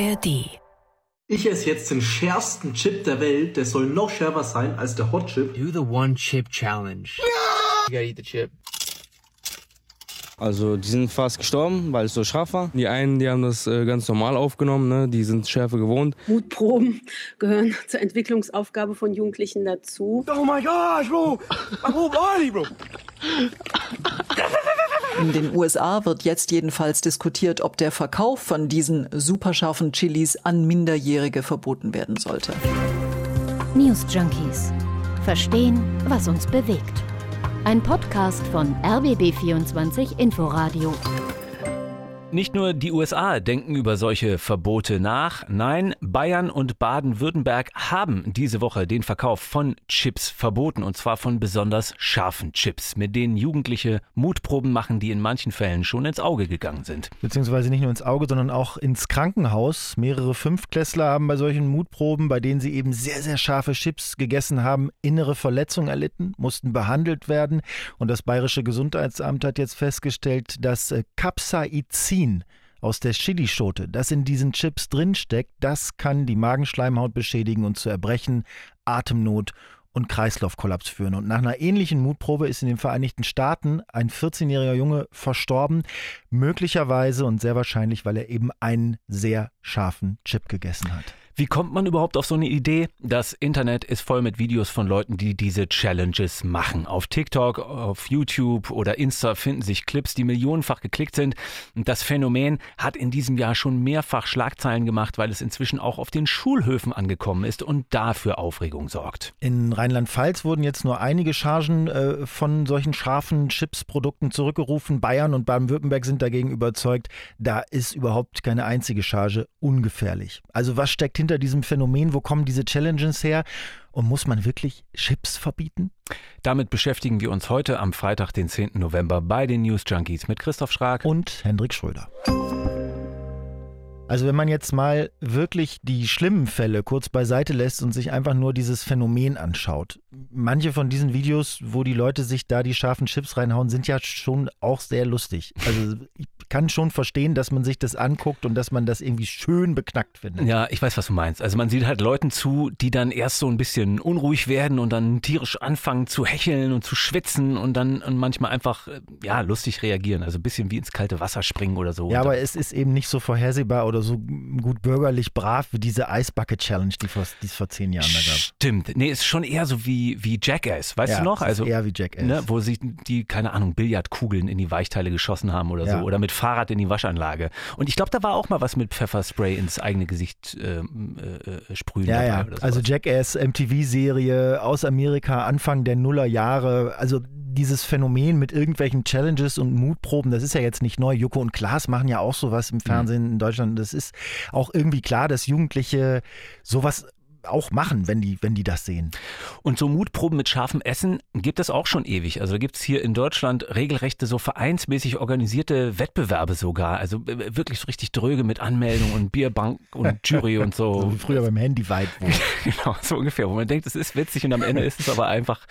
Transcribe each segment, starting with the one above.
ARD. Ich esse jetzt den schärfsten Chip der Welt. Der soll noch schärfer sein als der Hot Chip. Do the one chip challenge. You gotta eat the chip. Also die sind fast gestorben, weil es so scharf war. Die einen, die haben das äh, ganz normal aufgenommen, ne? die sind Schärfe gewohnt. Mutproben gehören zur Entwicklungsaufgabe von Jugendlichen dazu. Oh my gosh, bro! I won't lie, bro. In den USA wird jetzt jedenfalls diskutiert, ob der Verkauf von diesen superscharfen Chilis an Minderjährige verboten werden sollte. News Junkies. Verstehen, was uns bewegt. Ein Podcast von RBB24 Inforadio. Nicht nur die USA denken über solche Verbote nach. Nein, Bayern und Baden-Württemberg haben diese Woche den Verkauf von Chips verboten. Und zwar von besonders scharfen Chips, mit denen Jugendliche Mutproben machen, die in manchen Fällen schon ins Auge gegangen sind. Beziehungsweise nicht nur ins Auge, sondern auch ins Krankenhaus. Mehrere Fünftklässler haben bei solchen Mutproben, bei denen sie eben sehr, sehr scharfe Chips gegessen haben, innere Verletzungen erlitten, mussten behandelt werden. Und das Bayerische Gesundheitsamt hat jetzt festgestellt, dass äh, Capsaicin aus der Chilischote, das in diesen Chips drinsteckt, das kann die Magenschleimhaut beschädigen und zu Erbrechen, Atemnot und Kreislaufkollaps führen. Und nach einer ähnlichen Mutprobe ist in den Vereinigten Staaten ein 14-jähriger Junge verstorben, möglicherweise und sehr wahrscheinlich, weil er eben einen sehr scharfen Chip gegessen hat. Wie kommt man überhaupt auf so eine Idee? Das Internet ist voll mit Videos von Leuten, die diese Challenges machen. Auf TikTok, auf YouTube oder Insta finden sich Clips, die millionenfach geklickt sind. Und das Phänomen hat in diesem Jahr schon mehrfach Schlagzeilen gemacht, weil es inzwischen auch auf den Schulhöfen angekommen ist und dafür Aufregung sorgt. In Rheinland-Pfalz wurden jetzt nur einige Chargen äh, von solchen scharfen Chips-Produkten zurückgerufen. Bayern und Baden-Württemberg sind dagegen überzeugt, da ist überhaupt keine einzige Charge ungefährlich. Also was steckt hinter hinter diesem Phänomen? Wo kommen diese Challenges her? Und muss man wirklich Chips verbieten? Damit beschäftigen wir uns heute am Freitag, den 10. November bei den News Junkies mit Christoph Schrag und Hendrik Schröder. Also wenn man jetzt mal wirklich die schlimmen Fälle kurz beiseite lässt und sich einfach nur dieses Phänomen anschaut. Manche von diesen Videos, wo die Leute sich da die scharfen Chips reinhauen, sind ja schon auch sehr lustig. Also ich kann schon verstehen, dass man sich das anguckt und dass man das irgendwie schön beknackt findet. Ja, ich weiß, was du meinst. Also man sieht halt Leuten zu, die dann erst so ein bisschen unruhig werden und dann tierisch anfangen zu hecheln und zu schwitzen und dann und manchmal einfach ja lustig reagieren. Also ein bisschen wie ins kalte Wasser springen oder so. Ja, aber es ist eben nicht so vorhersehbar oder so gut bürgerlich brav wie diese Eisbucket Challenge, die, die es vor zehn Jahren da gab. Stimmt. Nee, ist schon eher so wie, wie Jackass, weißt ja, du noch? Also eher wie Jackass. Ne, wo sich die, keine Ahnung, Billardkugeln in die Weichteile geschossen haben oder ja. so. Oder mit Fahrrad in die Waschanlage. Und ich glaube, da war auch mal was mit Pfefferspray ins eigene Gesicht äh, äh, sprühen. Ja, ja. Also Jackass, MTV-Serie aus Amerika, Anfang der Nullerjahre. Also dieses Phänomen mit irgendwelchen Challenges und Mutproben, das ist ja jetzt nicht neu. Joko und Klaas machen ja auch sowas im Fernsehen mhm. in Deutschland. Das ist auch irgendwie klar, dass Jugendliche sowas auch machen, wenn die, wenn die das sehen. Und so Mutproben mit scharfem Essen gibt es auch schon ewig. Also gibt es hier in Deutschland regelrechte, so vereinsmäßig organisierte Wettbewerbe sogar. Also wirklich so richtig dröge mit Anmeldung und Bierbank und Jury und so. so wie früher beim Handy weit. genau, so ungefähr. Wo man denkt, es ist witzig und am Ende ist es aber einfach,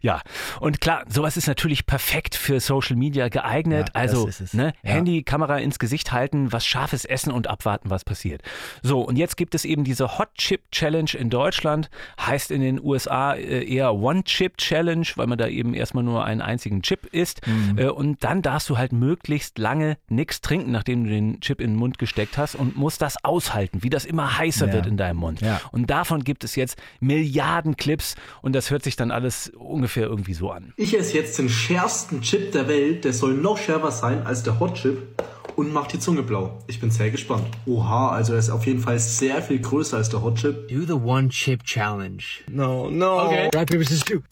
ja. Und klar, sowas ist natürlich perfekt für Social Media geeignet. Ja, also ne, ja. Handy, Kamera ins Gesicht halten, was scharfes essen und abwarten, was passiert. So, und jetzt gibt es eben diese Hot Chip Challenge in Deutschland, heißt in den USA äh, eher One-Chip-Challenge, weil man da eben erstmal nur einen einzigen Chip isst. Mhm. Äh, und dann darfst du halt möglichst lange nichts trinken, nachdem du den Chip in den Mund gesteckt hast und musst das aushalten, wie das immer heißer ja. wird in deinem Mund. Ja. Und davon gibt es jetzt Milliarden Clips und das hört sich dann alles ungefähr irgendwie so an. Ich esse jetzt den schärfsten Chip der Welt, der soll noch schärfer sein als der Hot Chip und macht die Zunge blau. Ich bin sehr gespannt. Oha, also er ist auf jeden Fall sehr viel größer als der Hot Chip. Do the one chip challenge. No, no. Okay. Rock, paper, scissors, shoot.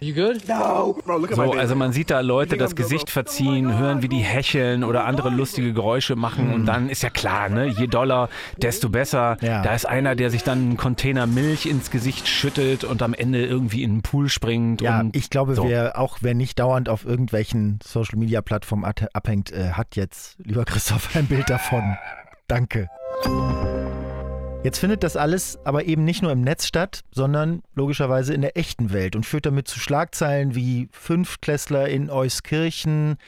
You good? No. So, also man sieht da Leute das Gesicht verziehen, hören, wie die hecheln oder andere lustige Geräusche machen und dann ist ja klar, ne, je doller, desto besser. Ja. Da ist einer, der sich dann einen Container Milch ins Gesicht schüttet und am Ende irgendwie in den Pool springt. Ja, und ich glaube, so. wer auch wer nicht dauernd auf irgendwelchen Social Media Plattformen abhängt, äh, hat jetzt, lieber Christoph, ein Bild davon. Danke. Jetzt findet das alles aber eben nicht nur im Netz statt, sondern logischerweise in der echten Welt und führt damit zu Schlagzeilen wie Fünftklässler in Euskirchen,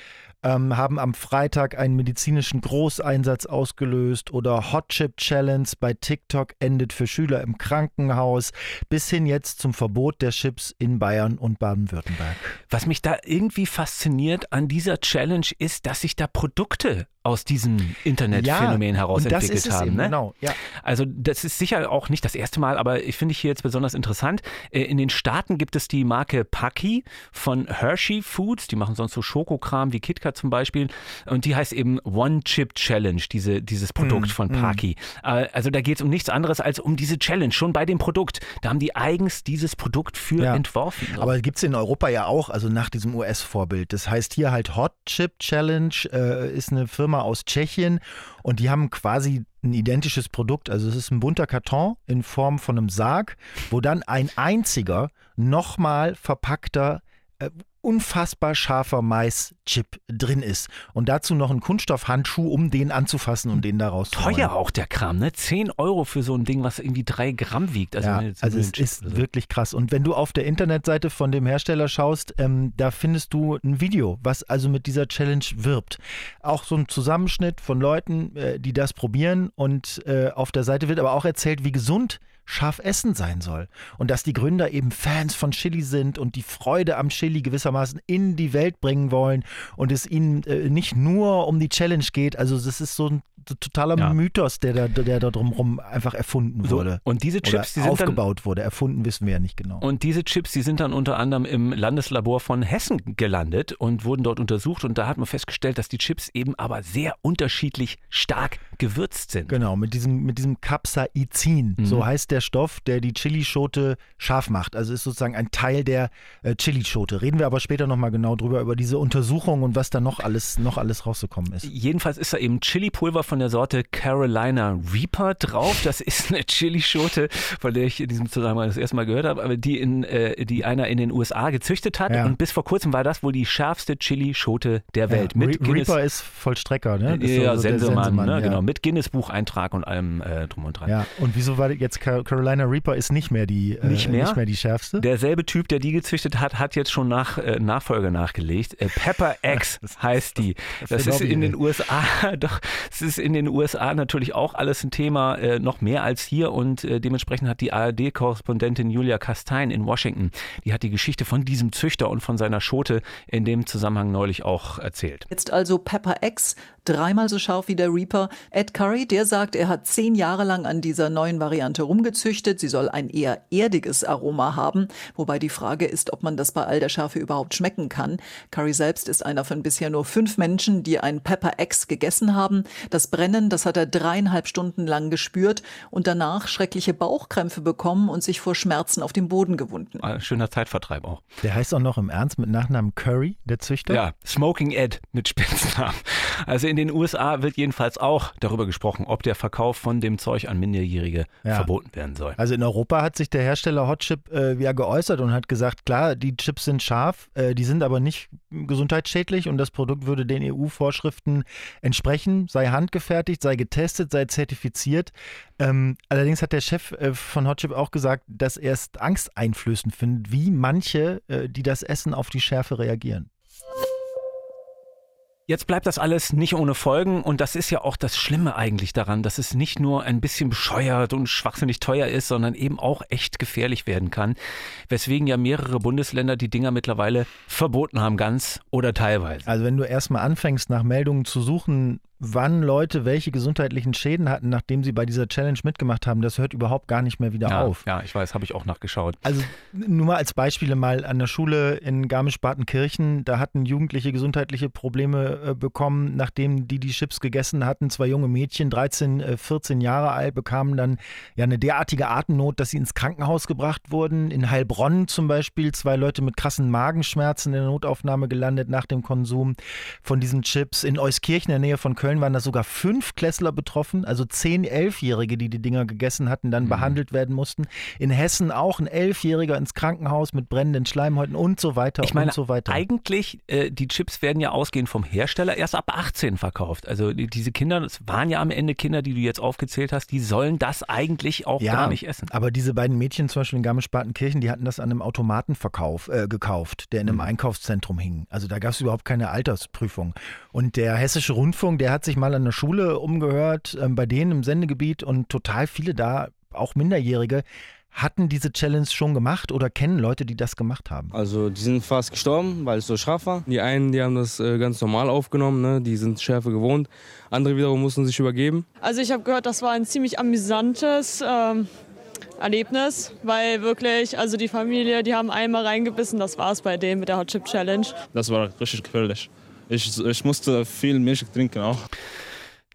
ähm, haben am Freitag einen medizinischen Großeinsatz ausgelöst oder Hot Chip Challenge bei TikTok endet für Schüler im Krankenhaus, bis hin jetzt zum Verbot der Chips in Bayern und Baden-Württemberg. Was mich da irgendwie fasziniert an dieser Challenge ist, dass sich da Produkte aus diesem Internetphänomen ja, heraus entwickelt haben. Eben, ne? Genau, ja. Also das ist sicher auch nicht das erste Mal, aber ich finde ich hier jetzt besonders interessant. Äh, in den Staaten gibt es die Marke Paki von Hershey Foods, die machen sonst so Schokokram wie KitKat zum Beispiel und die heißt eben One Chip Challenge, diese, dieses Produkt Mm, von mm. Paki. Äh, Also da geht es um nichts anderes als um diese Challenge, schon bei dem Produkt. Da haben die eigens dieses Produkt für Ja. entworfen. Aber gibt es in Europa ja auch, also nach diesem US-Vorbild. Das heißt hier halt Hot Chip Challenge, äh, ist eine Firma aus Tschechien und die haben quasi ein identisches Produkt. Also es ist ein bunter Karton in Form von einem Sarg, wo dann ein einziger, nochmal verpackter, äh, unfassbar scharfer Mais-Chip drin ist. Und dazu noch ein Kunststoffhandschuh, um den anzufassen und den daraus zu Teuer auch der Kram, ne? 10 Euro für so ein Ding, was irgendwie drei Gramm wiegt. Also, ja, also so es Chip ist so. wirklich krass. Und wenn du auf der Internetseite von dem Hersteller schaust, ähm, da findest du ein Video, was also mit dieser Challenge wirbt. Auch so ein Zusammenschnitt von Leuten, äh, die das probieren. Und äh, auf der Seite wird aber auch erzählt, wie gesund scharf Essen sein soll. Und dass die Gründer eben Fans von Chili sind und die Freude am Chili gewissermaßen in die Welt bringen wollen und es ihnen äh, nicht nur um die Challenge geht. Also das ist so ein totaler Ja. Mythos, der da, der da drumherum einfach erfunden So, wurde. und diese Chips, die sind dann- aufgebaut wurde. Erfunden wissen wir ja nicht genau. Und diese Chips, die sind dann unter anderem im Landeslabor von Hessen gelandet und wurden dort untersucht. Und da hat man festgestellt, dass die Chips eben aber sehr unterschiedlich stark gewürzt sind. Genau, mit diesem, mit diesem Capsaicin, Mhm. so heißt der Stoff, der die Chilischote scharf macht. Also ist sozusagen ein Teil der äh, Chilischote. Reden wir aber später nochmal genau drüber, über diese Untersuchung und was da noch alles, noch alles rausgekommen ist. Jedenfalls ist da eben Chili-Pulver von der Sorte Carolina Reaper drauf. Das ist eine Chilischote, von der ich in diesem Zusammenhang das erste Mal gehört habe, aber die, in, äh, die einer in den USA gezüchtet hat. Ja. Und bis vor kurzem war das wohl die schärfste Chilischote der Welt. Ja, Mit Re Guinness, Reaper ist Vollstrecker, ne? Das ist ja, so der Sensemann, ne? ja. genau. Mit Guinness-Bucheintrag und allem äh, drum und dran. Ja, und wieso war jetzt Car- Carolina Reaper ist nicht mehr die, äh, Nicht mehr? Nicht mehr die schärfste? Derselbe Typ, der die gezüchtet hat, hat jetzt schon nach, äh, Nachfolger nachgelegt. Äh, Pepper X heißt die. Das ist in den USA, doch, es ist in den USA natürlich auch alles ein Thema, äh, noch mehr als hier und äh, dementsprechend hat die ARD-Korrespondentin Julia Kastein in Washington, die hat die Geschichte von diesem Züchter und von seiner Schote in dem Zusammenhang neulich auch erzählt. Jetzt also Pepper X, dreimal so scharf wie der Reaper. Ed Curry, der sagt, er hat zehn Jahre lang an dieser neuen Variante rumgezüchtet. Sie soll ein eher erdiges Aroma haben, wobei die Frage ist, ob man das bei all der Schärfe überhaupt schmecken kann. Curry selbst ist einer von bisher nur fünf Menschen, die ein Pepper X gegessen haben. Das Brennen, das hat er dreieinhalb Stunden lang gespürt und danach schreckliche Bauchkrämpfe bekommen und sich vor Schmerzen auf dem Boden gewunden. Äh, Schöner Zeitvertreib auch. Der heißt auch noch im Ernst mit Nachnamen Curry, der Züchter? Ja, Smoking Ed mit Spitznamen. Also in den USA wird jedenfalls auch darüber gesprochen, ob der Verkauf von dem Zeug an Minderjährige Ja. verboten werden soll. Also in Europa hat sich der Hersteller Hotchip äh, ja geäußert und hat gesagt, klar, die Chips sind scharf, äh, die sind aber nicht gesundheitsschädlich und das Produkt würde den EU-Vorschriften entsprechen, sei handgefertigt, sei getestet, sei zertifiziert. Ähm, allerdings hat der Chef äh, von Hotchip auch gesagt, dass er es angsteinflößend findet, wie manche, äh, die das essen, auf die Schärfe reagieren. Jetzt bleibt das alles nicht ohne Folgen und das ist ja auch das Schlimme eigentlich daran, dass es nicht nur ein bisschen bescheuert und schwachsinnig teuer ist, sondern eben auch echt gefährlich werden kann, weswegen ja mehrere Bundesländer die Dinger mittlerweile verboten haben, ganz oder teilweise. Also wenn du erstmal anfängst, nach Meldungen zu suchen, wann Leute welche gesundheitlichen Schäden hatten, nachdem sie bei dieser Challenge mitgemacht haben, das hört überhaupt gar nicht mehr wieder ja, auf. ja, ich weiß, habe ich auch nachgeschaut. Also nur mal als Beispiele mal an der Schule in Garmisch-Partenkirchen, da hatten Jugendliche gesundheitliche Probleme äh, bekommen, nachdem die die Chips gegessen hatten. Zwei junge Mädchen, 13, äh, 14 Jahre alt, bekamen dann ja eine derartige Atemnot, dass sie ins Krankenhaus gebracht wurden. In Heilbronn zum Beispiel zwei Leute mit krassen Magenschmerzen in der Notaufnahme gelandet nach dem Konsum von diesen Chips. In Euskirchen in der Nähe von Köln Köln waren da sogar fünf Klässler betroffen, also zehn Elfjährige, die die Dinger gegessen hatten, dann mhm. behandelt werden mussten. In Hessen auch ein Elfjähriger ins Krankenhaus mit brennenden Schleimhäuten und so weiter ich meine, und so weiter. Eigentlich, äh, die Chips werden ja ausgehend vom Hersteller erst ab 18 verkauft. Also die, diese Kinder, das waren ja am Ende Kinder, die du jetzt aufgezählt hast, die sollen das eigentlich auch ja, gar nicht essen. Aber diese beiden Mädchen zum Beispiel in Garmisch-Partenkirchen, die hatten das an einem Automatenverkauf äh, gekauft, der in einem mhm. Einkaufszentrum hing. Also da gab es überhaupt keine Altersprüfung. Und der Hessische Rundfunk, der hat sich mal an der Schule umgehört, äh, bei denen im Sendegebiet und total viele da, auch Minderjährige, hatten diese Challenge schon gemacht oder kennen Leute, die das gemacht haben? Also die sind fast gestorben, weil es so scharf war. Die einen, die haben das äh, ganz normal aufgenommen, ne? die sind Schärfe gewohnt. Andere wiederum mussten sich übergeben. Also ich habe gehört, das war ein ziemlich amüsantes ähm, Erlebnis, weil wirklich, also die Familie, die haben einmal reingebissen, das war es bei denen mit der Hot Chip Challenge. Das war richtig gefährlich. Ich, ich musste viel Milch trinken auch.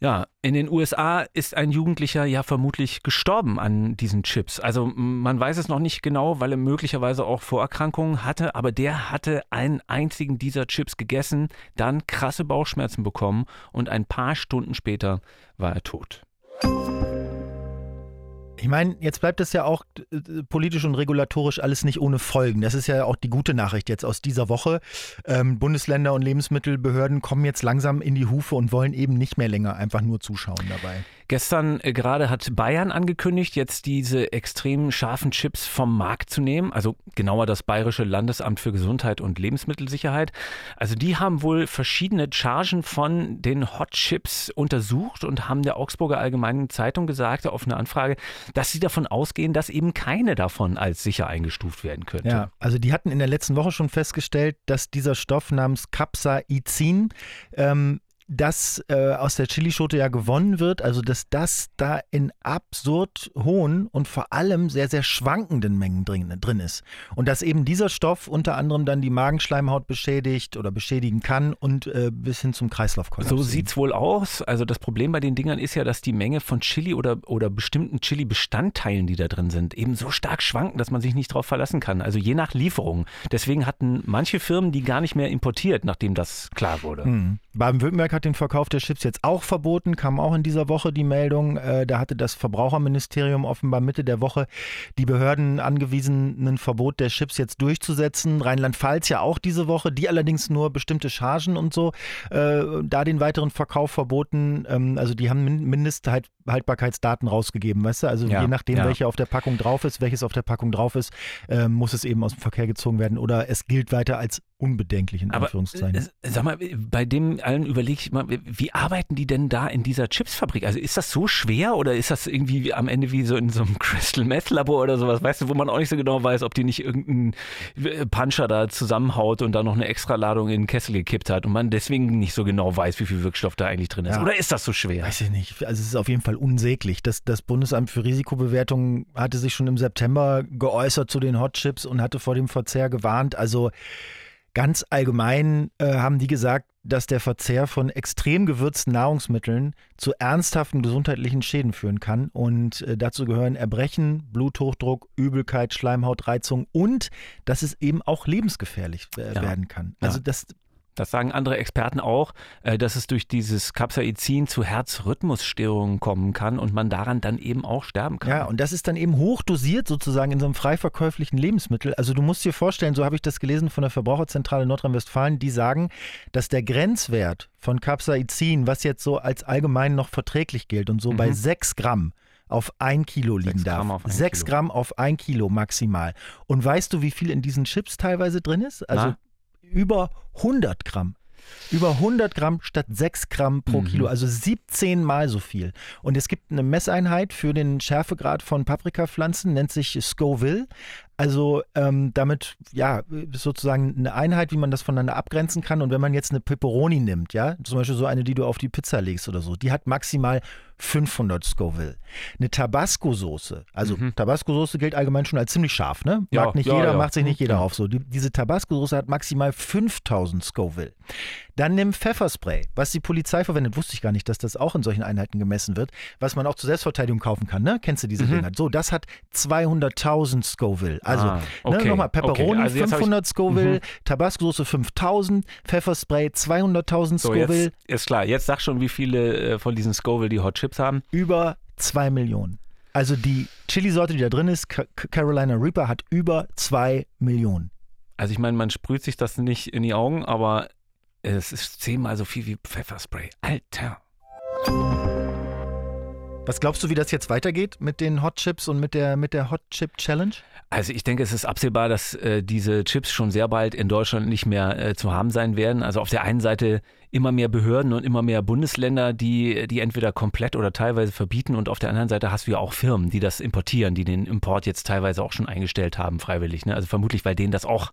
Ja, in den USA ist ein Jugendlicher ja vermutlich gestorben an diesen Chips. Also man weiß es noch nicht genau, weil er möglicherweise auch Vorerkrankungen hatte, aber der hatte einen einzigen dieser Chips gegessen, dann krasse Bauchschmerzen bekommen und ein paar Stunden später war er tot. Ich meine, jetzt bleibt es ja auch äh, politisch und regulatorisch alles nicht ohne Folgen. Das ist ja auch die gute Nachricht jetzt aus dieser Woche. Ähm, Bundesländer und Lebensmittelbehörden kommen jetzt langsam in die Hufe und wollen eben nicht mehr länger einfach nur zuschauen dabei. Gestern äh, gerade hat Bayern angekündigt, jetzt diese extrem scharfen Chips vom Markt zu nehmen. Also genauer das Bayerische Landesamt für Gesundheit und Lebensmittelsicherheit. Also die haben wohl verschiedene Chargen von den Hot Chips untersucht und haben der Augsburger Allgemeinen Zeitung gesagt auf eine Anfrage, dass sie davon ausgehen, dass eben keine davon als sicher eingestuft werden könnte. Ja, also die hatten in der letzten Woche schon festgestellt, dass dieser Stoff namens Capsaicin ähm, das äh, aus der Chilischote ja gewonnen wird, also dass das da in absurd hohen und vor allem sehr, sehr schwankenden Mengen drin, drin ist. Und dass eben dieser Stoff unter anderem dann die Magenschleimhaut beschädigt oder beschädigen kann und äh, bis hin zum Kreislaufkollaps. So sieht es wohl aus. Also das Problem bei den Dingern ist ja, dass die Menge von Chili oder, oder bestimmten Chili-Bestandteilen, die da drin sind, eben so stark schwanken, dass man sich nicht darauf verlassen kann. Also je nach Lieferung. Deswegen hatten manche Firmen die gar nicht mehr importiert, nachdem das klar wurde. Mhm. Baden-Württemberg hat den Verkauf der Chips jetzt auch verboten, kam auch in dieser Woche die Meldung. Äh, da hatte das Verbraucherministerium offenbar Mitte der Woche die Behörden angewiesen, ein Verbot der Chips jetzt durchzusetzen. Rheinland-Pfalz ja auch diese Woche, die allerdings nur bestimmte Chargen und so, äh, da den weiteren Verkauf verboten. Ähm, also die haben Mindesthaltbarkeitsdaten rausgegeben, weißt du? Also ja, je nachdem, ja. welche auf der Packung drauf ist, welches auf der Packung drauf ist, äh, muss es eben aus dem Verkehr gezogen werden oder es gilt weiter als unbedenklich in Aber, Anführungszeichen. Äh, sag mal, bei dem allen überlege ich mal, wie arbeiten die denn da in dieser Chipsfabrik? Also ist das so schwer oder ist das irgendwie am Ende wie so in so einem Crystal Meth Labor oder sowas, weißt du, wo man auch nicht so genau weiß, ob die nicht irgendeinen äh, Puncher da zusammenhaut und da noch eine Extraladung in den Kessel gekippt hat und man deswegen nicht so genau weiß, wie viel Wirkstoff da eigentlich drin ist. Ja. Oder ist das so schwer? Weiß ich nicht. Also es ist auf jeden Fall unsäglich. Das, das Bundesamt für Risikobewertung hatte sich schon im September geäußert zu den Hot Chips und hatte vor dem Verzehr gewarnt. Also Ganz allgemein äh, haben die gesagt, dass der Verzehr von extrem gewürzten Nahrungsmitteln zu ernsthaften gesundheitlichen Schäden führen kann. Und äh, dazu gehören Erbrechen, Bluthochdruck, Übelkeit, Schleimhautreizung und dass es eben auch lebensgefährlich äh, ja. werden kann. Also ja. das das sagen andere Experten auch, äh, dass es durch dieses Capsaicin zu Herzrhythmusstörungen kommen kann und man daran dann eben auch sterben kann. Ja, und das ist dann eben hochdosiert sozusagen in so einem frei verkäuflichen Lebensmittel. Also du musst dir vorstellen, so habe ich das gelesen von der Verbraucherzentrale Nordrhein-Westfalen, die sagen, dass der Grenzwert von Capsaicin, was jetzt so als allgemein noch verträglich gilt und so mhm. bei 6 Gramm, auf ein Kilo liegen darf. Sechs Gramm auf ein Kilo maximal. Und weißt du, wie viel in diesen Chips teilweise drin ist? Also Na? Über 100 Gramm. Über 100 Gramm statt 6 Gramm pro mhm. Kilo, also 17 mal so viel. Und es gibt eine Messeinheit für den Schärfegrad von Paprikapflanzen, nennt sich Scoville. Also ähm, damit, ja, sozusagen eine Einheit, wie man das voneinander abgrenzen kann. Und wenn man jetzt eine Pepperoni nimmt, ja, zum Beispiel so eine, die du auf die Pizza legst oder so, die hat maximal 500 Scoville. Eine Tabasco-Soße, also mhm. Tabasco-Soße gilt allgemein schon als ziemlich scharf, ne? Mag ja, nicht ja, jeder, ja. macht sich nicht jeder auf so. Die, diese Tabasco-Soße hat maximal 5000 Scoville. Dann nimm Pfefferspray, was die Polizei verwendet, wusste ich gar nicht, dass das auch in solchen Einheiten gemessen wird, was man auch zur Selbstverteidigung kaufen kann, ne? Kennst du diese mhm. Dinger? So, das hat 200.000 Scoville Also Ah, ne, okay, nochmal Pepperoni okay. Also jetzt hab ich- 500 Scoville, Mhm. Tabasco-Soße 5000, Pfefferspray 200.000 So, Scoville, jetzt ist klar. Jetzt sag schon, wie viele äh, von diesen Scoville die Hot Chips haben. über 2 Millionen. Also die Chili-Sorte, die da drin ist, Ca- Carolina Reaper, hat über 2 Millionen. Also ich meine, man sprüht sich das nicht in die Augen, aber es ist zehnmal so viel wie Pfefferspray. Alter. Was glaubst du, wie das jetzt weitergeht mit den Hot Chips und mit der, mit der Hot Chip Challenge? Also ich denke, es ist absehbar, dass äh, diese Chips schon sehr bald in Deutschland nicht mehr äh, zu haben sein werden. Also auf der einen Seite immer mehr Behörden und immer mehr Bundesländer, die die entweder komplett oder teilweise verbieten und auf der anderen Seite hast du ja auch Firmen, die das importieren, die den Import jetzt teilweise auch schon eingestellt haben, freiwillig. Ne? Also vermutlich, weil denen das auch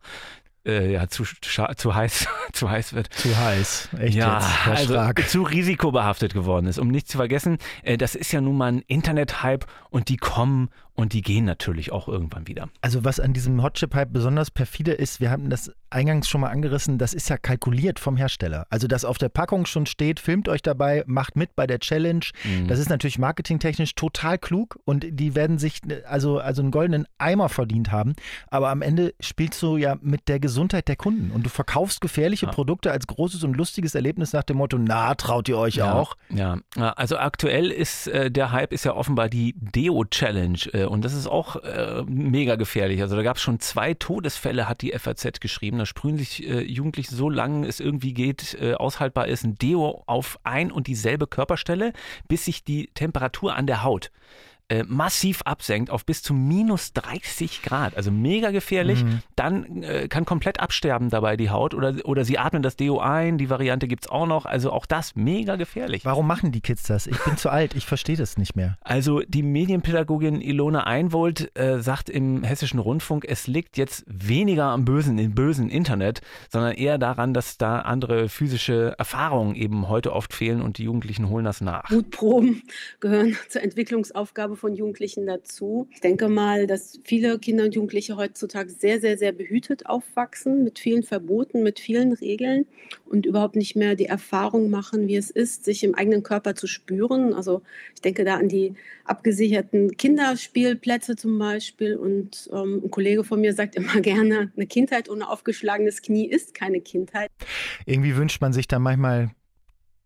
äh, ja, zu, zu heiß zu heiß wird. Zu heiß. Echt ja, jetzt, also Schrag. zu risikobehaftet geworden ist. Um nicht zu vergessen, äh, das ist ja nun mal ein Internet-Hype und die kommen und die gehen natürlich auch irgendwann wieder. Also was an diesem Hot Chip Hype besonders perfide ist, wir haben das eingangs schon mal angerissen, das ist ja kalkuliert vom Hersteller. Also dass auf der Packung schon steht, filmt euch dabei, macht mit bei der Challenge. Mhm. Das ist natürlich marketingtechnisch total klug und die werden sich also, also einen goldenen Eimer verdient haben. Aber am Ende spielst du ja mit der Gesundheit der Kunden und du verkaufst gefährliche Ja. Produkte als großes und lustiges Erlebnis nach dem Motto, na, traut ihr euch ja, auch? Ja, also aktuell ist äh, der Hype ist ja offenbar die Deo-Challenge äh, und das ist auch äh, mega gefährlich. Also da gab es schon zwei Todesfälle, hat die FAZ geschrieben. Da sprühen sich äh, Jugendliche so lange es irgendwie geht, äh, aushaltbar ist, ein Deo auf ein und dieselbe Körperstelle, bis sich die Temperatur an der Haut äh, massiv absenkt auf bis zu minus 30 Grad, also mega gefährlich, Mhm. dann äh, kann komplett absterben dabei die Haut oder, oder sie atmen das Deo ein, die Variante gibt es auch noch, also auch das mega gefährlich. Warum machen die Kids das? Ich bin zu alt, ich verstehe das nicht mehr. Also die Medienpädagogin Ilona Einwold äh, sagt im Hessischen Rundfunk, es liegt jetzt weniger am bösen, im bösen Internet, sondern eher daran, dass da andere physische Erfahrungen eben heute oft fehlen und die Jugendlichen holen das nach. Mutproben gehören zur Entwicklungsaufgabe von Jugendlichen dazu. Ich denke mal, dass viele Kinder und Jugendliche heutzutage sehr, sehr, sehr behütet aufwachsen, mit vielen Verboten, mit vielen Regeln und überhaupt nicht mehr die Erfahrung machen, wie es ist, sich im eigenen Körper zu spüren. Also ich denke da an die abgesicherten Kinderspielplätze zum Beispiel. Und ähm, ein Kollege von mir sagt immer gerne, eine Kindheit ohne aufgeschlagenes Knie ist keine Kindheit. Irgendwie wünscht man sich dann manchmal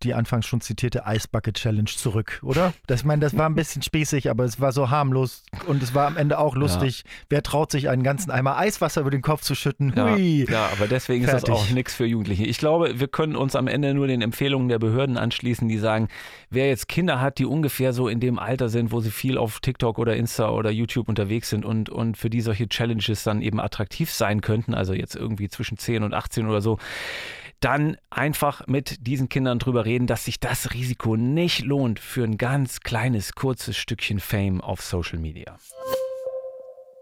die anfangs schon zitierte Eisbucket Challenge zurück, oder? Das, ich meine, das war ein bisschen spießig, aber es war so harmlos und es war am Ende auch lustig. Wer traut sich einen ganzen Eimer Eiswasser über den Kopf zu schütten? Ja, Hui. ja, aber deswegen Fertig. ist das auch nichts für Jugendliche. Ich glaube, wir können uns am Ende nur den Empfehlungen der Behörden anschließen, die sagen, wer jetzt Kinder hat, die ungefähr so in dem Alter sind, wo sie viel auf TikTok oder Insta oder YouTube unterwegs sind und, und für die solche Challenges dann eben attraktiv sein könnten, also jetzt irgendwie zwischen 10 und 18 oder so, dann einfach mit diesen Kindern drüber reden, dass sich das Risiko nicht lohnt für ein ganz kleines, kurzes Stückchen Fame auf Social Media.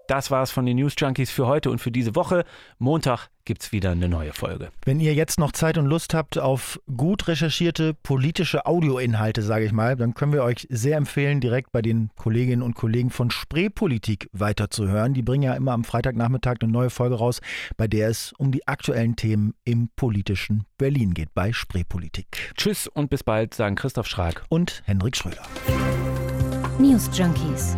Das war's von den News Junkies für heute und für diese Woche. Montag gibt's wieder eine neue Folge. Wenn ihr jetzt noch Zeit und Lust habt auf gut recherchierte politische Audioinhalte, sage ich mal, dann können wir euch sehr empfehlen, direkt bei den Kolleginnen und Kollegen von Spreepolitik weiterzuhören. Die bringen ja immer am Freitagnachmittag eine neue Folge raus, bei der es um die aktuellen Themen im politischen Berlin geht, bei Spreepolitik. Tschüss und bis bald, sagen Christoph Schrag und Hendrik Schröder. News Junkies.